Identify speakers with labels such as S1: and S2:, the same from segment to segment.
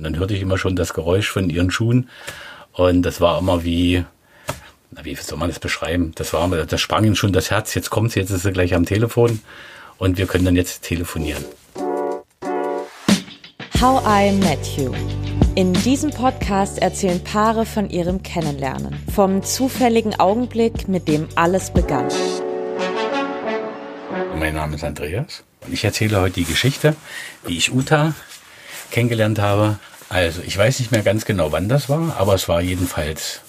S1: Und dann hörte ich immer schon das Geräusch von ihren Schuhen. Und das war immer wie, na, wie soll man das beschreiben? Das war, das sprang ihnen schon das Herz. Jetzt kommt sie, jetzt ist sie gleich am Telefon. Und wir können dann jetzt telefonieren.
S2: How I Met You. In diesem Podcast erzählen Paare von ihrem Kennenlernen, vom zufälligen Augenblick, mit dem alles begann.
S1: Mein Name ist Andreas und ich erzähle heute die Geschichte, wie ich Uta kennengelernt habe. Also ich weiß nicht mehr ganz genau, wann das war, aber es war jedenfalls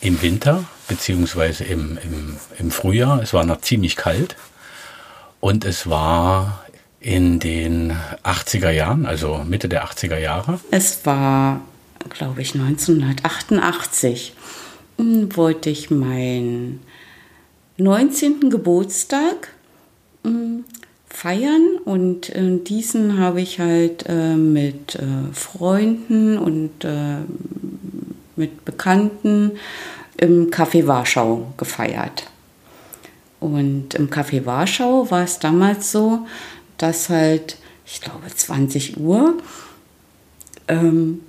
S1: im Winter beziehungsweise im, im, im Frühjahr. Es war noch ziemlich kalt und es war in den 80er Jahren, also Mitte der 80er Jahre.
S3: Es war, glaube ich, 1988 hm, wollte ich meinen 19. Geburtstag hm, feiern und äh, diesen habe ich halt äh, mit äh, Freunden und äh, mit Bekannten im Café Warschau gefeiert. Und im Café Warschau war es damals so, dass halt, ich glaube, 20 Uhr ähm,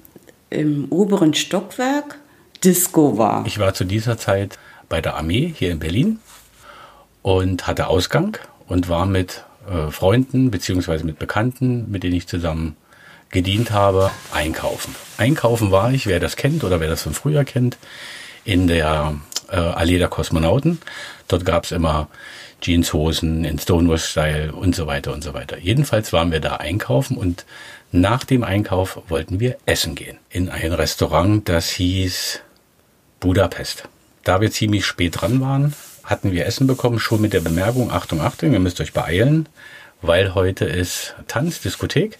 S3: im oberen Stockwerk Disco war.
S1: Ich war zu dieser Zeit bei der Armee hier in Berlin und hatte Ausgang und war mit äh, Freunden beziehungsweise mit Bekannten, mit denen ich zusammen gedient habe, einkaufen. Einkaufen war ich, wer das kennt oder wer das von früher kennt, in der äh, Allee der Kosmonauten. Dort gab es immer Jeanshosen in Stonewall-Style und so weiter und so weiter. Jedenfalls waren wir da einkaufen und nach dem Einkauf wollten wir essen gehen. In ein Restaurant, das hieß Budapest. Da wir ziemlich spät dran waren, hatten wir Essen bekommen, schon mit der Bemerkung, Achtung, Achtung, ihr müsst euch beeilen, weil heute ist Tanz, Diskothek.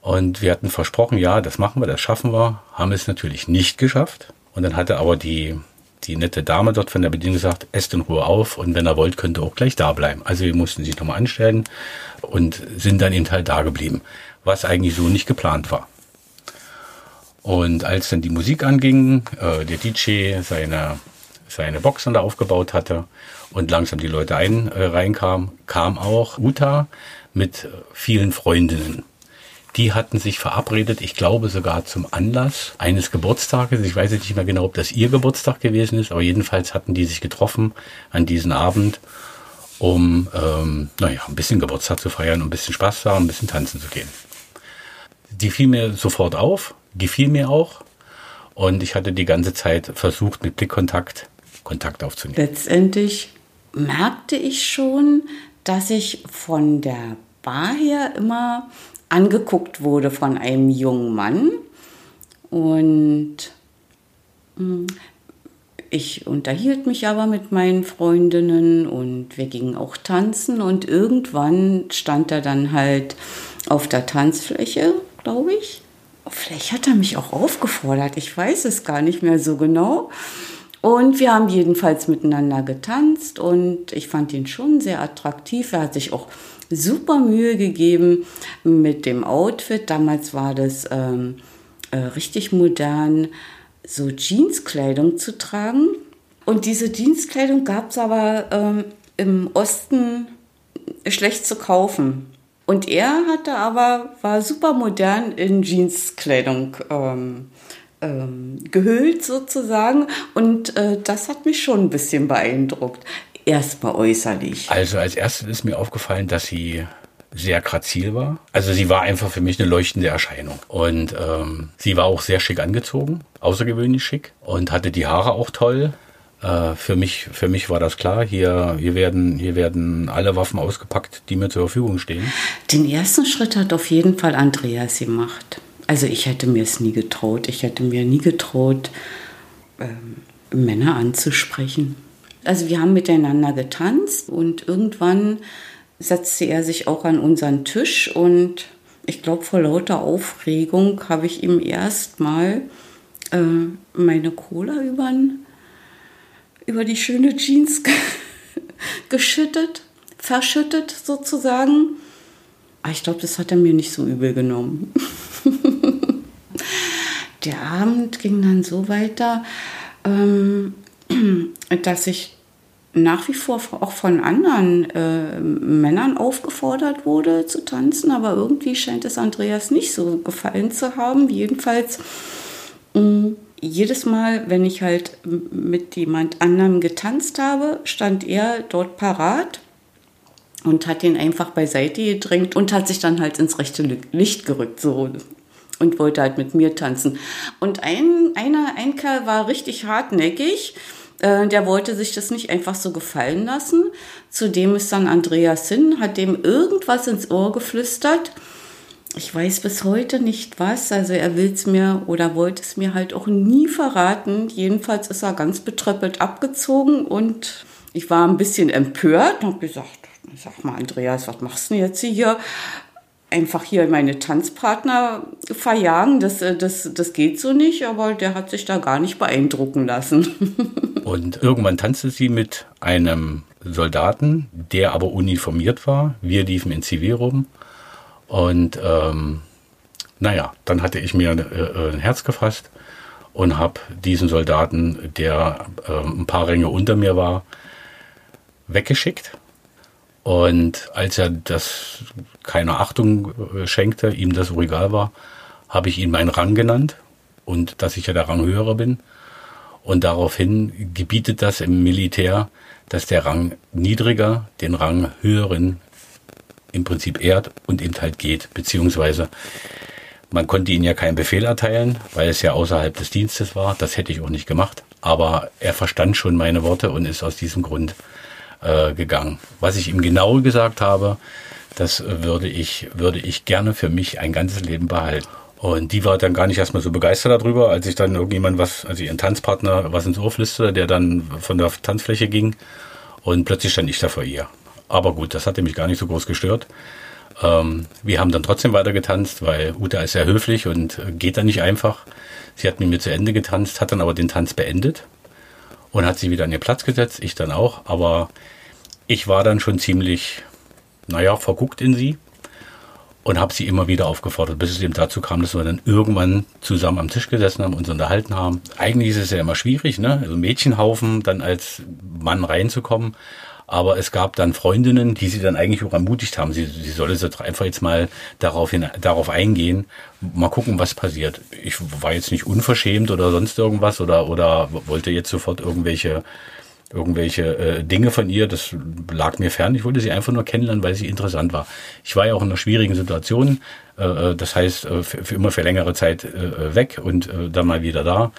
S1: Und wir hatten versprochen, ja, das machen wir, das schaffen wir, haben es natürlich nicht geschafft. Und dann hatte aber die die nette Dame dort von der Bedienung gesagt, esst in Ruhe auf und wenn er wollt, könnt ihr auch gleich da bleiben. Also wir mussten sich nochmal anstellen und sind dann eben halt da geblieben, was eigentlich so nicht geplant war. Und als dann die Musik anging, äh, der DJ seine, seine Boxen da aufgebaut hatte und langsam die Leute ein, äh, reinkamen, kam auch Uta mit vielen Freundinnen. Die hatten sich verabredet, ich glaube sogar zum Anlass eines Geburtstages. Ich weiß nicht mehr genau, ob das ihr Geburtstag gewesen ist, aber jedenfalls hatten die sich getroffen an diesem Abend, um ähm, naja, ein bisschen Geburtstag zu feiern, um ein bisschen Spaß zu haben, ein bisschen tanzen zu gehen. Die fiel mir sofort auf, gefiel mir auch und ich hatte die ganze Zeit versucht, mit Blickkontakt Kontakt aufzunehmen.
S3: Letztendlich merkte ich schon, dass ich von der Bar her immer angeguckt wurde von einem jungen Mann. Und hm, ich unterhielt mich aber mit meinen Freundinnen und wir gingen auch tanzen und irgendwann stand er dann halt auf der Tanzfläche, glaube ich. Vielleicht hat er mich auch aufgefordert, ich weiß es gar nicht mehr so genau. Und wir haben jedenfalls miteinander getanzt und ich fand ihn schon sehr attraktiv. Er hat sich auch super Mühe gegeben mit dem Outfit. Damals war das ähm, äh, richtig modern, so Jeanskleidung zu tragen. Und diese Jeanskleidung gab es aber ähm, im Osten schlecht zu kaufen. Und er hatte aber, war super modern in Jeanskleidung ähm, ähm, gehüllt sozusagen. Und äh, das hat mich schon ein bisschen beeindruckt erstmal äußerlich?
S1: Also als erstes ist mir aufgefallen, dass sie sehr grazil war. Also sie war einfach für mich eine leuchtende Erscheinung. Und ähm, sie war auch sehr schick angezogen, außergewöhnlich schick und hatte die Haare auch toll. Äh, für mich, für mich war das klar. Hier, hier werden, hier werden alle Waffen ausgepackt, die mir zur Verfügung stehen.
S3: Den ersten Schritt hat auf jeden Fall Andreas gemacht. Also ich hätte mir es nie getraut. Ich hätte mir nie getraut, ähm, Männer anzusprechen. Also wir haben miteinander getanzt und irgendwann setzte er sich auch an unseren Tisch und ich glaube, vor lauter Aufregung habe ich ihm erstmal äh, meine Cola übern, über die schöne Jeans geschüttet, verschüttet sozusagen. Aber ich glaube, das hat er mir nicht so übel genommen. Der Abend ging dann so weiter, ähm, dass ich nach wie vor auch von anderen äh, Männern aufgefordert wurde zu tanzen, aber irgendwie scheint es Andreas nicht so gefallen zu haben. Jedenfalls mm, jedes Mal, wenn ich halt mit jemand anderem getanzt habe, stand er dort parat und hat ihn einfach beiseite gedrängt und hat sich dann halt ins rechte Licht gerückt so und wollte halt mit mir tanzen. Und ein, einer, ein Kerl war richtig hartnäckig äh, der wollte sich das nicht einfach so gefallen lassen. Zudem ist dann Andreas hin, hat dem irgendwas ins Ohr geflüstert. Ich weiß bis heute nicht was. Also er will es mir oder wollte es mir halt auch nie verraten. Jedenfalls ist er ganz betröppelt abgezogen und ich war ein bisschen empört und habe gesagt, sag mal Andreas, was machst du denn jetzt hier? Einfach hier meine Tanzpartner verjagen, das, äh, das, das geht so nicht, aber der hat sich da gar nicht beeindrucken lassen.
S1: Und irgendwann tanzte sie mit einem Soldaten, der aber uniformiert war. Wir liefen in Zivil rum. Und ähm, naja, dann hatte ich mir äh, ein Herz gefasst und habe diesen Soldaten, der äh, ein paar Ränge unter mir war, weggeschickt und als er das keine Achtung äh, schenkte, ihm das so egal war, habe ich ihn meinen Rang genannt und dass ich ja der Ranghöhere bin. Und daraufhin gebietet das im Militär, dass der Rang niedriger den Rang höheren im Prinzip ehrt und eben halt geht, beziehungsweise man konnte ihm ja keinen Befehl erteilen, weil es ja außerhalb des Dienstes war. Das hätte ich auch nicht gemacht. Aber er verstand schon meine Worte und ist aus diesem Grund äh, gegangen. Was ich ihm genau gesagt habe, das würde ich, würde ich gerne für mich ein ganzes Leben behalten. Und die war dann gar nicht erstmal so begeistert darüber, als ich dann irgendjemand was, also ihren Tanzpartner was ins Ohr flüsterte, der dann von der Tanzfläche ging. Und plötzlich stand ich da vor ihr. Aber gut, das hatte mich gar nicht so groß gestört. Ähm, wir haben dann trotzdem weiter getanzt, weil Uta ist sehr höflich und geht dann nicht einfach. Sie hat mit mir zu Ende getanzt, hat dann aber den Tanz beendet und hat sich wieder an ihr Platz gesetzt, ich dann auch. Aber ich war dann schon ziemlich, naja, verguckt in sie und habe sie immer wieder aufgefordert, bis es eben dazu kam, dass wir dann irgendwann zusammen am Tisch gesessen haben, uns unterhalten haben. Eigentlich ist es ja immer schwierig, ne? Also Mädchenhaufen dann als Mann reinzukommen. Aber es gab dann Freundinnen, die sie dann eigentlich auch ermutigt haben. Sie, sie solle so einfach jetzt mal darauf, hin, darauf eingehen, mal gucken, was passiert. Ich war jetzt nicht unverschämt oder sonst irgendwas oder, oder wollte jetzt sofort irgendwelche irgendwelche äh, Dinge von ihr, das lag mir fern. Ich wollte sie einfach nur kennenlernen, weil sie interessant war. Ich war ja auch in einer schwierigen Situation, äh, äh das heißt äh, für, für, immer für längere Zeit äh, weg und äh, dann mal wieder da.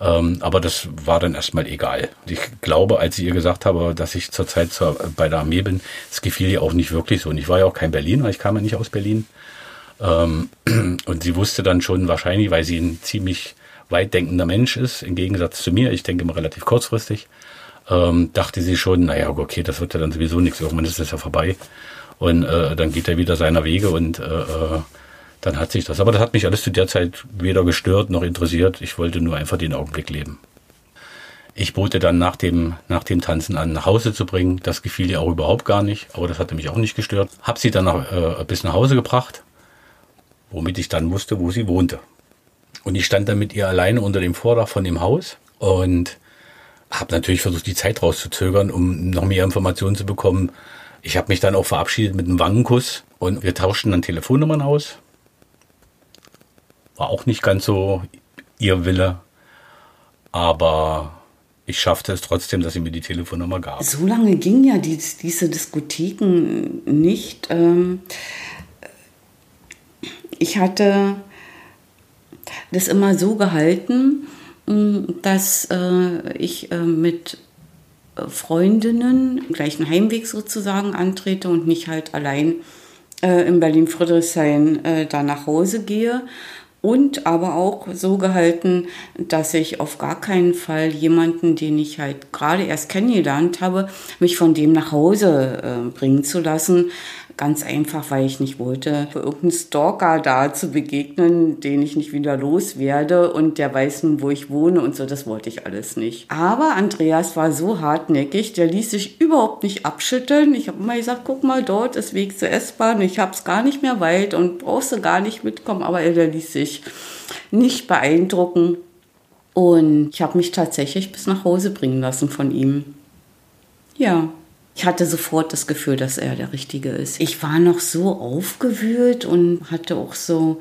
S1: Ähm, aber das war dann erstmal egal. Ich glaube, als ich ihr gesagt habe, dass ich zurzeit zur, bei der Armee bin, es gefiel ihr auch nicht wirklich so. Und ich war ja auch kein Berliner, ich kam ja nicht aus Berlin. Ähm, und sie wusste dann schon wahrscheinlich, weil sie ein ziemlich weit denkender Mensch ist, im Gegensatz zu mir, ich denke immer relativ kurzfristig, ähm, dachte sie schon, naja, okay, das wird ja dann sowieso nichts, irgendwann ist das ja vorbei. Und äh, dann geht er wieder seiner Wege und äh, äh, dann hat sich das. Aber das hat mich alles zu der Zeit weder gestört noch interessiert. Ich wollte nur einfach den Augenblick leben. Ich bot ihr dann nach dem, nach dem Tanzen an, nach Hause zu bringen. Das gefiel ihr auch überhaupt gar nicht, aber das hatte mich auch nicht gestört. Hab sie dann nach, äh, bis nach Hause gebracht, womit ich dann wusste, wo sie wohnte. Und ich stand dann mit ihr alleine unter dem Vordach von dem Haus und habe natürlich versucht, die Zeit rauszuzögern, um noch mehr Informationen zu bekommen. Ich habe mich dann auch verabschiedet mit einem Wangenkuss und wir tauschten dann Telefonnummern aus. War auch nicht ganz so ihr Wille, aber ich schaffte es trotzdem, dass sie mir die Telefonnummer gab.
S3: So lange ging ja die, diese Diskotheken nicht. Ähm, ich hatte das immer so gehalten, dass äh, ich äh, mit Freundinnen gleichen Heimweg sozusagen antrete und nicht halt allein äh, in Berlin-Friedrichshain äh, da nach Hause gehe. Und aber auch so gehalten, dass ich auf gar keinen Fall jemanden, den ich halt gerade erst kennengelernt habe, mich von dem nach Hause äh, bringen zu lassen, Ganz einfach, weil ich nicht wollte, für irgendeinen Stalker da zu begegnen, den ich nicht wieder loswerde und der weiß nun, wo ich wohne und so. Das wollte ich alles nicht. Aber Andreas war so hartnäckig, der ließ sich überhaupt nicht abschütteln. Ich habe immer gesagt, guck mal, dort ist Weg zur S-Bahn. Ich habe es gar nicht mehr weit und brauchst du gar nicht mitkommen. Aber er ließ sich nicht beeindrucken. Und ich habe mich tatsächlich bis nach Hause bringen lassen von ihm. Ja, ich hatte sofort das Gefühl, dass er der Richtige ist. Ich war noch so aufgewühlt und hatte auch so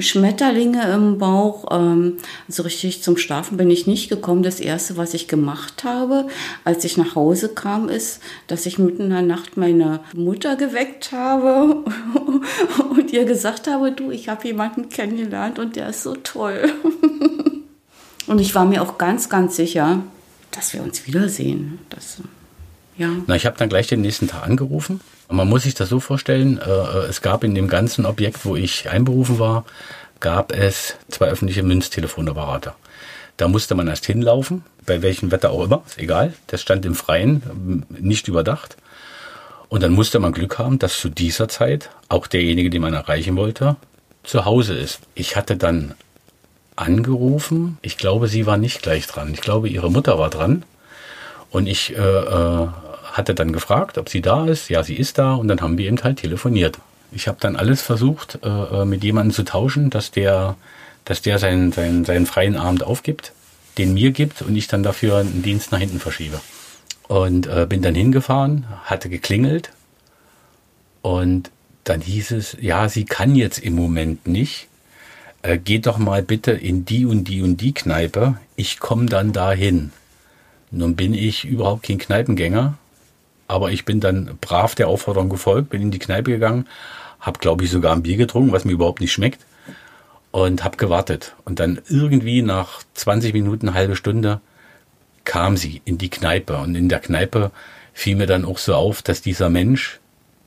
S3: Schmetterlinge im Bauch. Ähm, so richtig zum Schlafen bin ich nicht gekommen. Das Erste, was ich gemacht habe, als ich nach Hause kam, ist, dass ich mitten in der Nacht meine Mutter geweckt habe und ihr gesagt habe, du, ich habe jemanden kennengelernt und der ist so toll. und ich war mir auch ganz, ganz sicher, dass wir uns wiedersehen. Das,
S1: ja. Na, ich habe dann gleich den nächsten Tag angerufen man muss sich das so vorstellen, äh, äh, es gab in dem ganzen Objekt, wo ich einberufen war, gab es zwei öffentliche Münztelefonapparate. Da musste man erst hinlaufen, bei welchem Wetter auch immer, ist egal. Das stand im Freien, nicht überdacht. Und dann musste man Glück haben, dass zu dieser Zeit auch derjenige, den man erreichen wollte, zu Hause ist. Ich hatte dann angerufen. Ich glaube, sie war nicht gleich dran. Ich glaube, ihre Mutter war dran. Und ich äh, äh, hatte dann gefragt, ob sie da ist. Ja, sie ist da und dann haben wir eben halt telefoniert. Ich habe dann alles versucht, äh, äh, mit jemandem zu tauschen, dass der, dass der seinen, seinen, seinen freien Abend aufgibt, den mir gibt und ich dann dafür einen Dienst nach hinten verschiebe. Und äh, bin dann hingefahren, hatte geklingelt und dann hieß es, ja, sie kann jetzt im Moment nicht. Äh, geht doch mal bitte in die und die und die Kneipe. Ich komme dann dahin. Nun bin ich überhaupt kein Kneipengänger aber ich bin dann brav der Aufforderung gefolgt, bin in die Kneipe gegangen, habe, glaube ich, sogar ein Bier getrunken, was mir überhaupt nicht schmeckt. Und habe gewartet. Und dann irgendwie nach 20 Minuten, halbe Stunde, kam sie in die Kneipe. Und in der Kneipe fiel mir dann auch so auf, dass dieser Mensch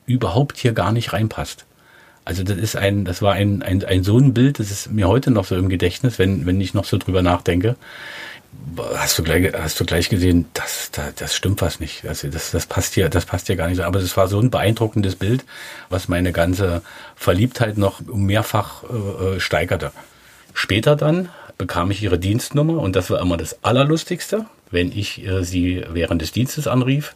S1: überhaupt hier gar nicht reinpasst. Also das ist ein, das war ein, ein, ein so ein Bild, das ist mir heute noch so im Gedächtnis, wenn, wenn ich noch so drüber nachdenke hast du gleich, hast du gleich gesehen, das, das, das stimmt was nicht. Also das, das passt hier, das passt hier gar nicht. Aber es war so ein beeindruckendes Bild, was meine ganze Verliebtheit noch mehrfach äh, äh, steigerte. Später dann bekam ich ihre Dienstnummer und das war immer das Allerlustigste, wenn ich äh, sie während des Dienstes anrief.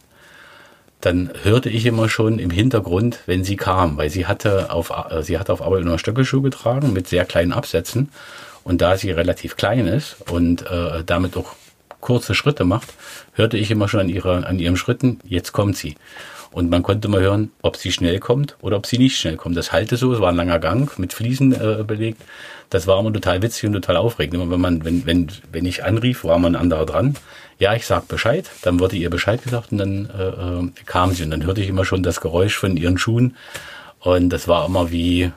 S1: Dann hörte ich immer schon im Hintergrund, wenn sie kam, weil sie hatte auf, äh, sie hatte auf Arbeit nur Stöckelschuh getragen mit sehr kleinen Absätzen und da sie relativ klein ist und äh, damit auch kurze Schritte macht, hörte ich immer schon an, ihrer, an ihren Schritten, jetzt kommt sie. Und man konnte mal hören, ob sie schnell kommt oder ob sie nicht schnell kommt. Das halte so, es war ein langer Gang mit Fliesen äh, belegt. Das war immer total witzig und total aufregend. Immer wenn man, wenn, wenn, wenn ich anrief, war man ein anderer dran. Ja, ich sag Bescheid. Dann wurde ihr Bescheid gesagt und dann äh, äh, kam sie. Und dann hörte ich immer schon das Geräusch von ihren Schuhen. Und das war immer wie,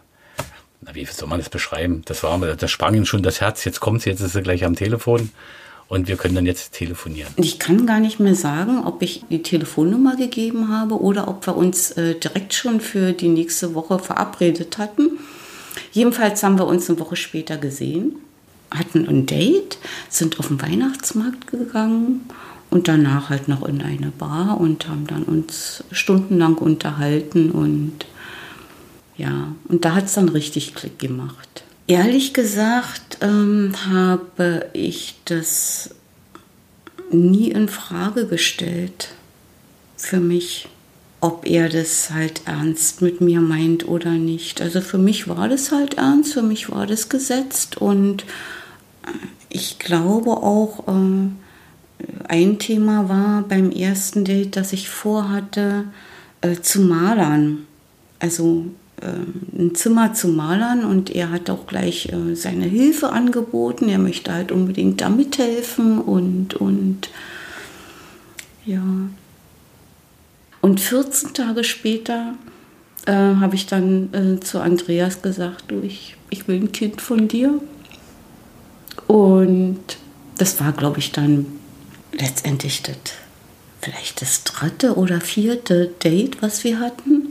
S1: na, wie soll man das beschreiben? Das war, das sprang ihm schon das Herz. Jetzt kommt sie, jetzt ist sie gleich am Telefon und wir können dann jetzt telefonieren.
S3: Ich kann gar nicht mehr sagen, ob ich die Telefonnummer gegeben habe oder ob wir uns äh, direkt schon für die nächste Woche verabredet hatten. Jedenfalls haben wir uns eine Woche später gesehen, hatten ein Date, sind auf den Weihnachtsmarkt gegangen und danach halt noch in eine Bar und haben dann uns stundenlang unterhalten und ja, und da hat es dann richtig Klick gemacht. Ehrlich gesagt ähm, habe ich das nie in Frage gestellt für mich, ob er das halt ernst mit mir meint oder nicht. Also für mich war das halt ernst, für mich war das gesetzt und äh, ich glaube auch, äh, ein Thema war beim ersten Date, dass ich vorhatte äh, zu malern. Also ein Zimmer zu malern und er hat auch gleich äh, seine Hilfe angeboten. Er möchte halt unbedingt da mithelfen und, und ja. Und 14 Tage später äh, habe ich dann äh, zu Andreas gesagt, du, ich, ich will ein Kind von dir. Und das war, glaube ich, dann letztendlich das, vielleicht das dritte oder vierte Date, was wir hatten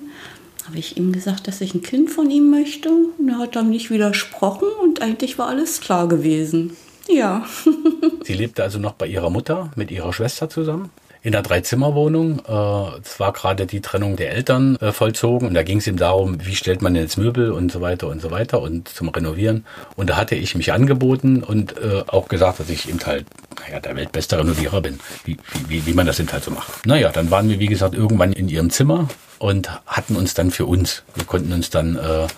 S3: habe ich ihm gesagt, dass ich ein Kind von ihm möchte. Und er hat dann nicht widersprochen und eigentlich war alles klar gewesen. Ja.
S1: Sie lebte also noch bei ihrer Mutter mit ihrer Schwester zusammen in einer Dreizimmerwohnung. Äh, es war gerade die Trennung der Eltern äh, vollzogen und da ging es ihm darum, wie stellt man jetzt Möbel und so weiter und so weiter und zum Renovieren. Und da hatte ich mich angeboten und äh, auch gesagt, dass ich eben halt naja, der weltbeste Renovierer bin, wie, wie, wie man das eben halt so macht. Naja, dann waren wir, wie gesagt, irgendwann in ihrem Zimmer und hatten uns dann für uns. Wir konnten uns dann äh,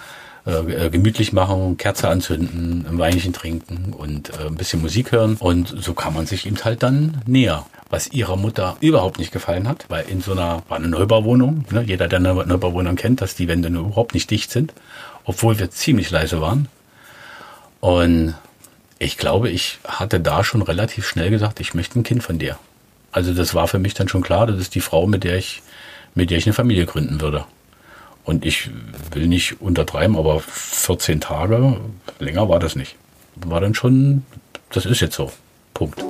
S1: äh, äh, gemütlich machen, Kerze anzünden, ein Weinchen trinken und äh, ein bisschen Musik hören. Und so kann man sich eben halt dann näher. Was ihrer Mutter überhaupt nicht gefallen hat, weil in so einer, war eine Neubauwohnung, ne, jeder, der eine Neubauwohnung kennt, dass die Wände überhaupt nicht dicht sind, obwohl wir ziemlich leise waren. Und ich glaube, ich hatte da schon relativ schnell gesagt, ich möchte ein Kind von dir. Also das war für mich dann schon klar, das ist die Frau, mit der ich, mit der ich eine Familie gründen würde. Und ich will nicht untertreiben, aber 14 Tage, länger war das nicht. War dann schon, das ist jetzt so. Punkt.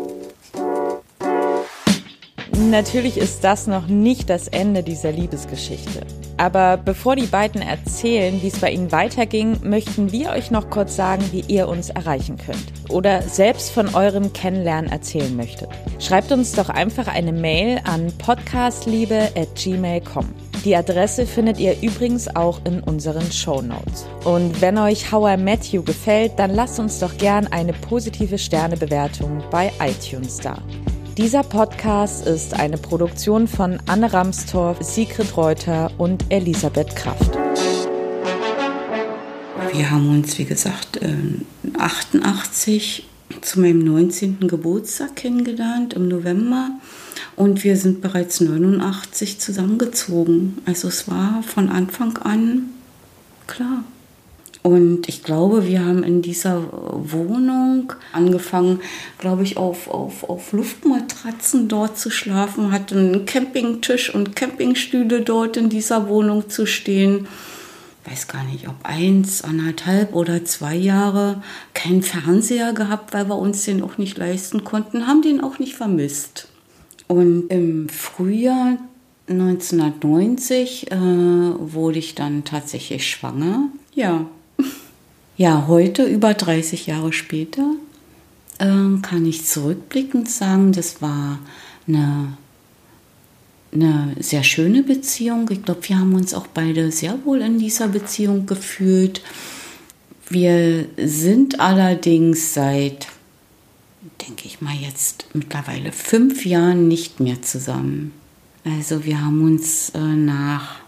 S2: Natürlich ist das noch nicht das Ende dieser Liebesgeschichte. Aber bevor die beiden erzählen, wie es bei ihnen weiterging, möchten wir euch noch kurz sagen, wie ihr uns erreichen könnt. Oder selbst von eurem Kennenlernen erzählen möchtet. Schreibt uns doch einfach eine Mail an podcastliebe.gmail.com. Die Adresse findet ihr übrigens auch in unseren Show Notes. Und wenn euch How I Met You gefällt, dann lasst uns doch gern eine positive Sternebewertung bei iTunes da. Dieser Podcast ist eine Produktion von Anne Ramstorff, Sigrid Reuter und Elisabeth Kraft.
S3: Wir haben uns, wie gesagt, 88 zu meinem 19. Geburtstag kennengelernt im November. Und wir sind bereits 89 zusammengezogen. Also es war von Anfang an klar. Und ich glaube, wir haben in dieser Wohnung angefangen, glaube ich, auf, auf, auf Luftmatratzen dort zu schlafen, hatten einen Campingtisch und Campingstühle dort in dieser Wohnung zu stehen. Weiß gar nicht, ob eins, anderthalb oder zwei Jahre keinen Fernseher gehabt, weil wir uns den auch nicht leisten konnten, haben den auch nicht vermisst. Und im Frühjahr 1990 äh, wurde ich dann tatsächlich schwanger. Ja. Ja, heute, über 30 Jahre später, äh, kann ich zurückblickend sagen, das war eine, eine sehr schöne Beziehung. Ich glaube, wir haben uns auch beide sehr wohl in dieser Beziehung gefühlt. Wir sind allerdings seit denke ich mal, jetzt mittlerweile fünf Jahren nicht mehr zusammen. Also wir haben uns äh, nach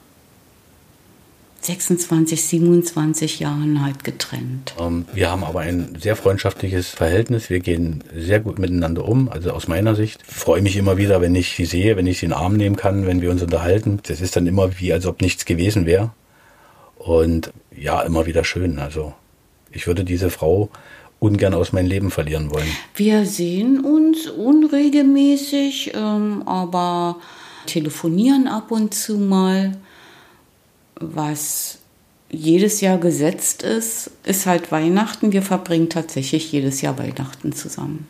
S3: 26, 27 Jahren halt getrennt.
S1: Ähm, wir haben aber ein sehr freundschaftliches Verhältnis. Wir gehen sehr gut miteinander um. Also aus meiner Sicht freue mich immer wieder, wenn ich sie sehe, wenn ich sie in den Arm nehmen kann, wenn wir uns unterhalten. Das ist dann immer wie, als ob nichts gewesen wäre. Und ja, immer wieder schön. Also ich würde diese Frau ungern aus meinem Leben verlieren wollen.
S3: Wir sehen uns unregelmäßig, ähm, aber telefonieren ab und zu mal. Was jedes Jahr gesetzt ist, ist halt Weihnachten. Wir verbringen tatsächlich jedes Jahr Weihnachten zusammen.